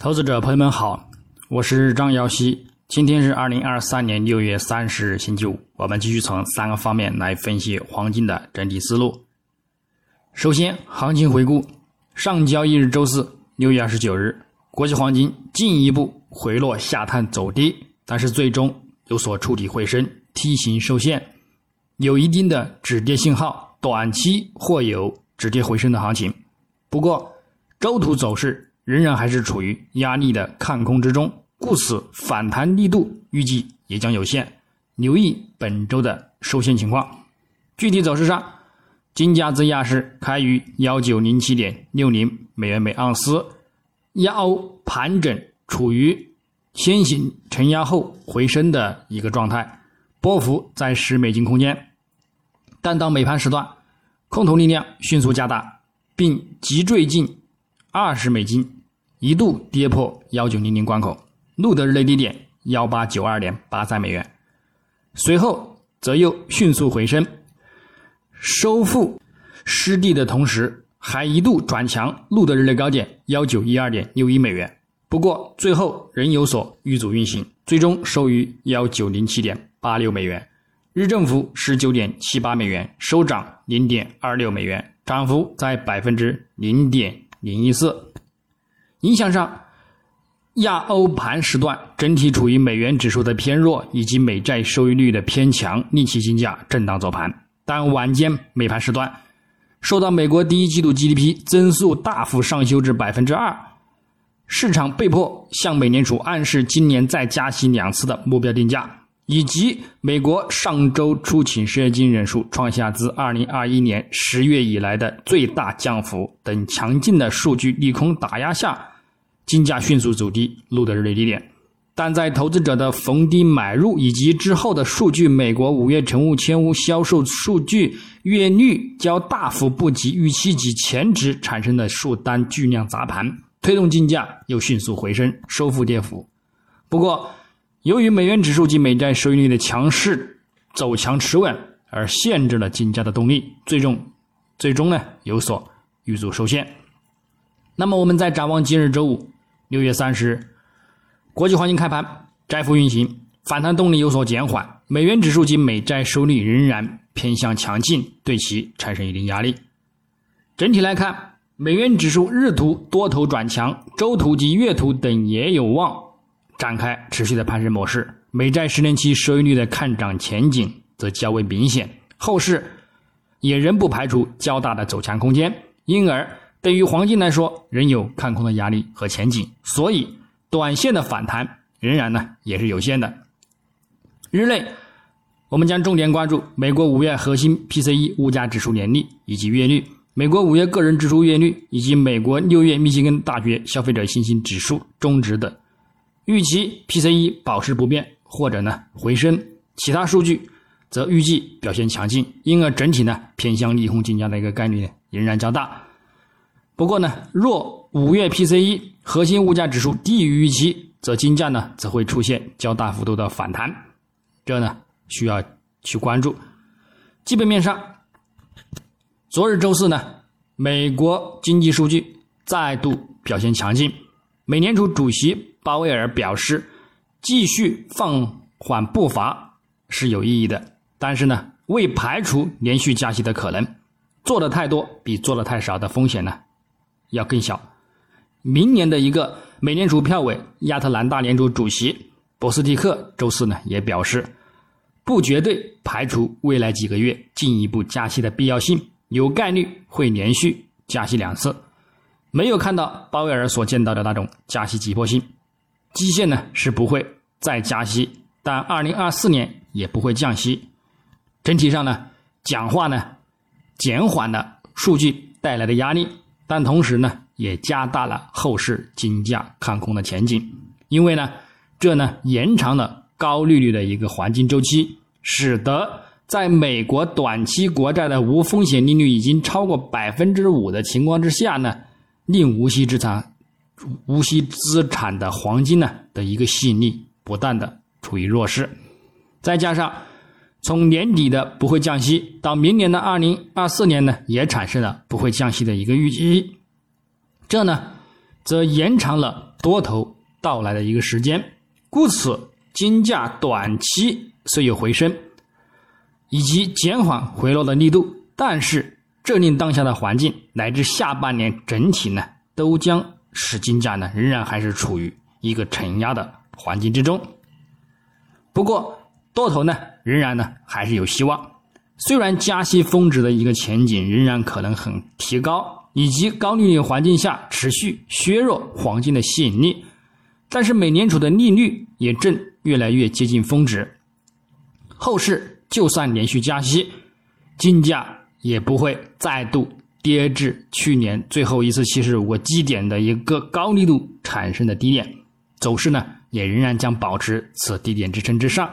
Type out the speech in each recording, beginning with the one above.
投资者朋友们好，我是张瑶希。今天是二零二三年六月三十日星期五，我们继续从三个方面来分析黄金的整体思路。首先，行情回顾：上交易日周四六月二十九日，国际黄金进一步回落下探走低，但是最终有所触底回升，梯形受限，有一定的止跌信号，短期或有止跌回升的行情。不过，周图走势。仍然还是处于压力的看空之中，故此反弹力度预计也将有限。留意本周的收线情况。具体走势上，金价自亚市开于幺九零七点六零美元每盎司，亚欧盘整处于先行承压后回升的一个状态，波幅在十美金空间。但到美盘时段，空头力量迅速加大，并急坠进二十美金。一度跌破幺九零零关口，录得日内低点幺八九二点八三美元，随后则又迅速回升，收复失地的同时，还一度转强，录得日内高点幺九一二点六一美元。不过最后仍有所遇阻运行，最终收于幺九零七点八六美元，日振幅十九点七八美元，收涨零点二六美元，涨幅在百分之零点零一四。影响上，亚欧盘时段整体处于美元指数的偏弱以及美债收益率的偏强，令其金价震荡走盘。但晚间美盘时段，受到美国第一季度 GDP 增速大幅上修至百分之二，市场被迫向美联储暗示今年再加息两次的目标定价。以及美国上周出勤失业金人数创下自2021年十月以来的最大降幅等强劲的数据利空打压下，金价迅速走低，录得日内低点。但在投资者的逢低买入以及之后的数据，美国五月成屋签屋销售数据月率较大幅不及预期及前值产生的数单巨量砸盘，推动金价又迅速回升，收复跌幅。不过，由于美元指数及美债收益率的强势走强持稳，而限制了金价的动力，最终最终呢有所遇阻受限。那么我们再展望今日周五六月三十日，国际黄金开盘窄幅运行，反弹动力有所减缓，美元指数及美债收益率仍然偏向强劲，对其产生一定压力。整体来看，美元指数日图多头转强，周图及月图等也有望。展开持续的攀升模式，美债十年期收益率的看涨前景则较为明显，后市也仍不排除较大的走强空间，因而对于黄金来说仍有看空的压力和前景，所以短线的反弹仍然呢也是有限的。日内我们将重点关注美国五月核心 PCE 物价指数年率以及月率，美国五月个人支出月率以及美国六月密歇根大学消费者信心指数终值等。预期 PCE 保持不变或者呢回升，其他数据则预计表现强劲，因而整体呢偏向利空金价的一个概率呢仍然较大。不过呢，若五月 PCE 核心物价指数低于预期，则金价呢则会出现较大幅度的反弹，这呢需要去关注。基本面上，昨日周四呢，美国经济数据再度表现强劲，美联储主席。鲍威尔表示，继续放缓步伐是有意义的，但是呢，未排除连续加息的可能。做的太多比做的太少的风险呢，要更小。明年的一个美联储票委亚特兰大联储主席博斯蒂克周四呢也表示，不绝对排除未来几个月进一步加息的必要性，有概率会连续加息两次。没有看到鲍威尔所见到的那种加息急迫性。基线呢是不会再加息，但二零二四年也不会降息。整体上呢，讲话呢减缓了数据带来的压力，但同时呢也加大了后市金价看空的前景。因为呢，这呢延长了高利率的一个黄金周期，使得在美国短期国债的无风险利率已经超过百分之五的情况之下呢，令无息资产。无息资产的黄金呢的一个吸引力不断的处于弱势，再加上从年底的不会降息到明年的二零二四年呢也产生了不会降息的一个预期，这呢则延长了多头到来的一个时间，故此金价短期虽有回升，以及减缓回落的力度，但是这令当下的环境乃至下半年整体呢，都将使金价呢仍然还是处于一个承压的环境之中。不过多头呢仍然呢还是有希望，虽然加息峰值的一个前景仍然可能很提高。以及高利率环境下持续削弱黄金的吸引力，但是美联储的利率也正越来越接近峰值。后市就算连续加息，金价也不会再度跌至去年最后一次七十五个基点的一个高力度产生的低点，走势呢也仍然将保持此低点支撑之上，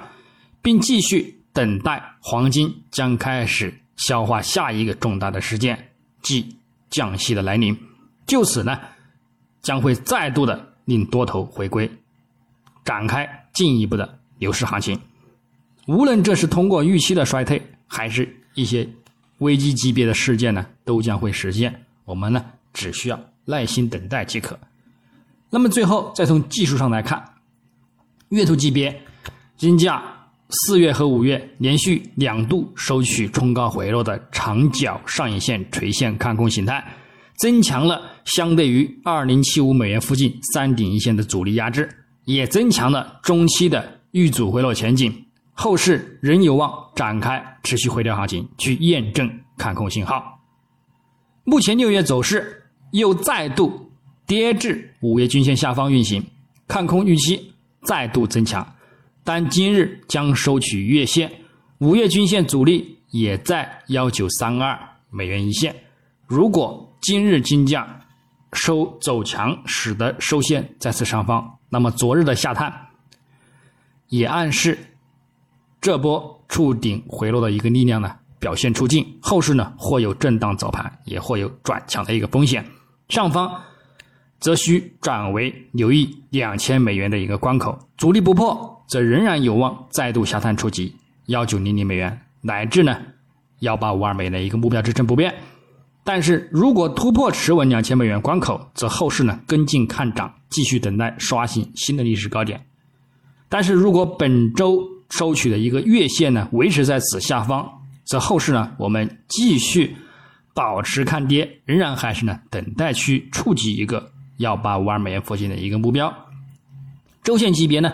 并继续等待黄金将开始消化下一个重大的事件，即。降息的来临，就此呢，将会再度的令多头回归，展开进一步的牛市行情。无论这是通过预期的衰退，还是一些危机级别的事件呢，都将会实现。我们呢，只需要耐心等待即可。那么最后再从技术上来看，月图级别金价四月和五月连续两度收取冲高回落的长角上影线垂线看空形态。增强了相对于二零七五美元附近三顶一线的阻力压制，也增强了中期的遇阻回落前景，后市仍有望展开持续回调行情，去验证看空信号。目前六月走势又再度跌至五月均线下方运行，看空预期再度增强，但今日将收取月线，五月均线阻力也在幺九三二美元一线，如果。今日金价收走强，使得收线再次上方。那么昨日的下探也暗示这波触顶回落的一个力量呢表现出境，后市呢或有震荡走盘，也或有转强的一个风险。上方则需转为留意两千美元的一个关口，阻力不破，则仍然有望再度下探触及幺九零零美元，乃至呢幺八五二美元的一个目标支撑不变。但是如果突破持稳两千美元关口，则后市呢跟进看涨，继续等待刷新新的历史高点。但是如果本周收取的一个月线呢维持在此下方，则后市呢我们继续保持看跌，仍然还是呢等待去触及一个幺八五二美元附近的一个目标。周线级别呢，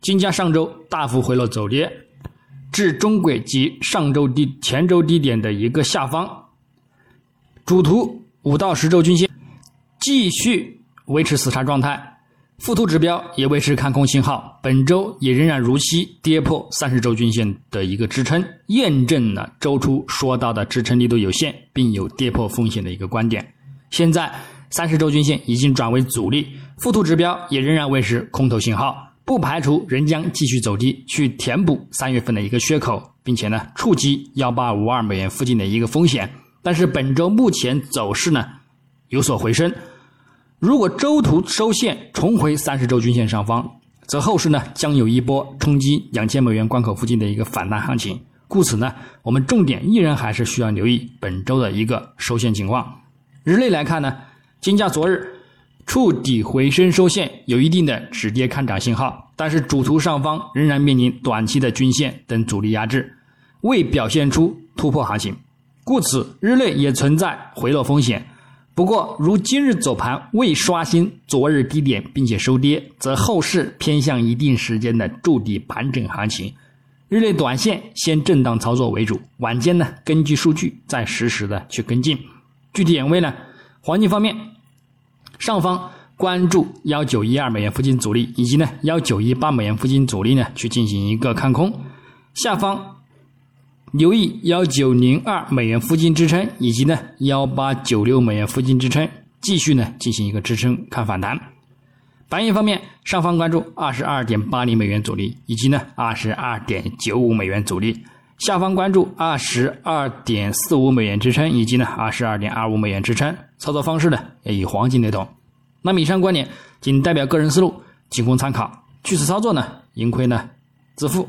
金价上周大幅回落走跌，至中轨及上周低前周低点的一个下方。主图五到十周均线继续维持死叉状态，附图指标也维持看空信号，本周也仍然如期跌破三十周均线的一个支撑，验证了周初说到的支撑力度有限，并有跌破风险的一个观点。现在三十周均线已经转为阻力，附图指标也仍然维持空头信号，不排除仍将继续走低去填补三月份的一个缺口，并且呢触及幺八五二美元附近的一个风险。但是本周目前走势呢有所回升，如果周图收线重回三十周均线上方，则后市呢将有一波冲击两千美元关口附近的一个反弹行情。故此呢，我们重点依然还是需要留意本周的一个收线情况。日内来看呢，金价昨日触底回升收线，有一定的止跌看涨信号，但是主图上方仍然面临短期的均线等阻力压制，未表现出突破行情。故此，日内也存在回落风险。不过，如今日走盘未刷新昨日低点，并且收跌，则后市偏向一定时间的筑底盘整行情。日内短线先震荡操作为主，晚间呢根据数据再实时的去跟进。具体点位呢，黄金方面，上方关注幺九一二美元附近阻力，以及呢幺九一八美元附近阻力呢去进行一个看空。下方。留意幺九零二美元附近支撑，以及呢幺八九六美元附近支撑，继续呢进行一个支撑看反弹。白银方面，上方关注二十二点八零美元阻力，以及呢二十二点九五美元阻力；下方关注二十二点四五美元支撑，以及呢二十二点二五美元支撑。操作方式呢也与黄金雷同。那么以上观点仅代表个人思路，仅供参考。据此操作呢，盈亏呢自负。